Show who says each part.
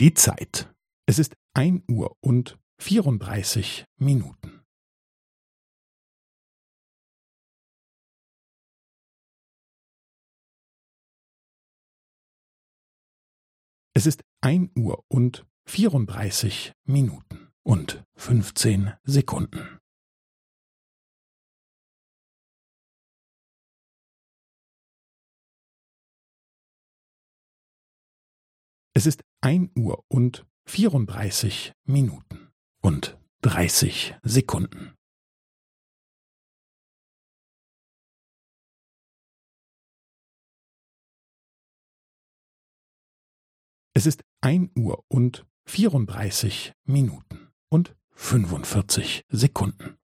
Speaker 1: Die Zeit. Es ist ein Uhr und vierunddreißig Minuten. Es ist ein Uhr und vierunddreißig Minuten und fünfzehn Sekunden. Es ist ein Uhr und vierunddreißig Minuten und dreißig Sekunden. Es ist ein Uhr und vierunddreißig Minuten und fünfundvierzig Sekunden.